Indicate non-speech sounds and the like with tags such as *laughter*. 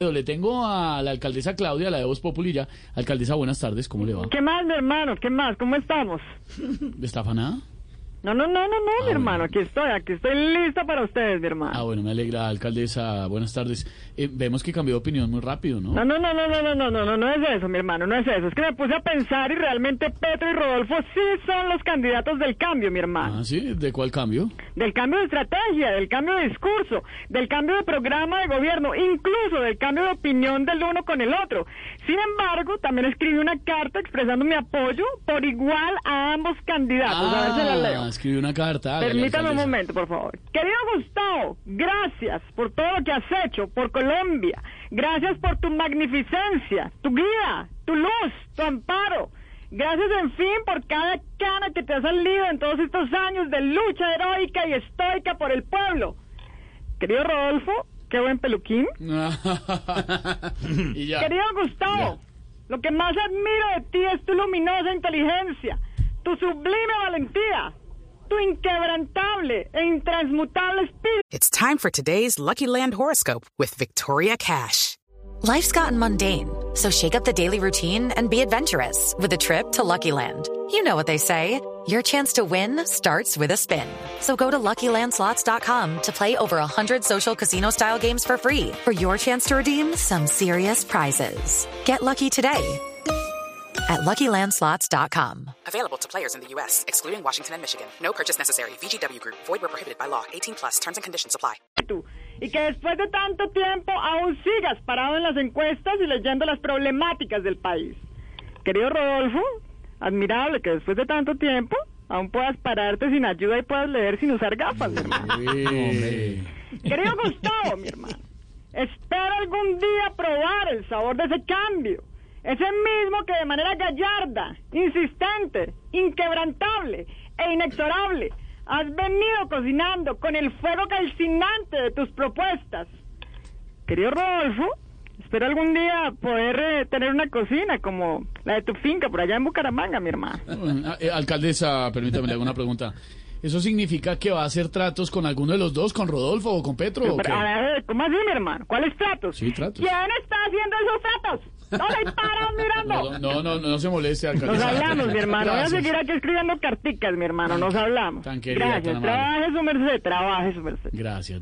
Le tengo a la alcaldesa Claudia, la de Voz Populilla. Alcaldesa, buenas tardes, ¿cómo le va? ¿Qué más, mi hermano? ¿Qué más? ¿Cómo estamos? ¿Está afanada? No, no, no, no, no, mi bueno. hermano. Aquí estoy, aquí estoy lista para ustedes, mi hermano. Ah, bueno, me alegra, alcaldesa, buenas tardes. Eh, vemos que cambió de opinión muy rápido, ¿no? No, no, no, no, no, no, no, no, no, no es eso, mi hermano, no es eso. Es que me puse a pensar y realmente Petro y Rodolfo sí son los candidatos del cambio, mi hermano. Ah, ¿sí? ¿De cuál cambio? Del cambio de estrategia, del cambio de discurso, del cambio de programa de gobierno, incluso del cambio de opinión del uno con el otro. Sin embargo, también escribí una carta expresando mi apoyo por igual a ambos candidatos. a ver si la leo. Ah, escribió una carta. Permítame un momento, por favor. Querido Gustavo, gracias por todo lo que has hecho por Colombia. Gracias por tu magnificencia, tu guía, tu luz, tu amparo. Gracias, en fin, por cada cana que te ha salido en todos estos años de lucha heroica y estoica por el pueblo. Querido Rodolfo, qué buen peluquín. *laughs* y ya. Querido Gustavo, lo que más admiro de ti es tu luminosa inteligencia, tu sublime valentía, tu inquebrantable e intransmutable espíritu. It's time for today's Lucky Land horoscope with Victoria Cash. Life's gotten mundane, so shake up the daily routine and be adventurous with a trip to Lucky Land. You know what they say your chance to win starts with a spin. So go to luckylandslots.com to play over 100 social casino style games for free for your chance to redeem some serious prizes. Get lucky today at luckylandslots.com. Available to players in the U.S., excluding Washington and Michigan. No purchase necessary. VGW Group, void where prohibited by law. 18 plus terms and conditions apply. Y que después de tanto tiempo aún sigas parado en las encuestas y leyendo las problemáticas del país. Querido Rodolfo, admirable que después de tanto tiempo aún puedas pararte sin ayuda y puedas leer sin usar gafas, mi hermano. *laughs* Querido Gustavo, mi hermano, espero algún día probar el sabor de ese cambio. Ese mismo que de manera gallarda, insistente, inquebrantable e inexorable has venido cocinando con el fuego calcinante de tus propuestas. Querido Rodolfo, espero algún día poder eh, tener una cocina como la de tu finca por allá en Bucaramanga, mi hermano. Bueno, eh, alcaldesa, permítame, le hago una pregunta. ¿Eso significa que va a hacer tratos con alguno de los dos, con Rodolfo o con Petro? o Pero, qué? a ver, ¿cómo así, mi hermano? ¿Cuáles tratos? Sí, tratos. ¿Quién está haciendo esos tratos? ¿No le paran mirando? No, no, no, no se moleste, Nos alcaldesa. hablamos, mi hermano. Voy a Gracias. seguir aquí escribiendo carticas, mi hermano. Nos hablamos. Tan querida, Gracias. tan. Trabaje su merced, trabaje su merced. Gracias.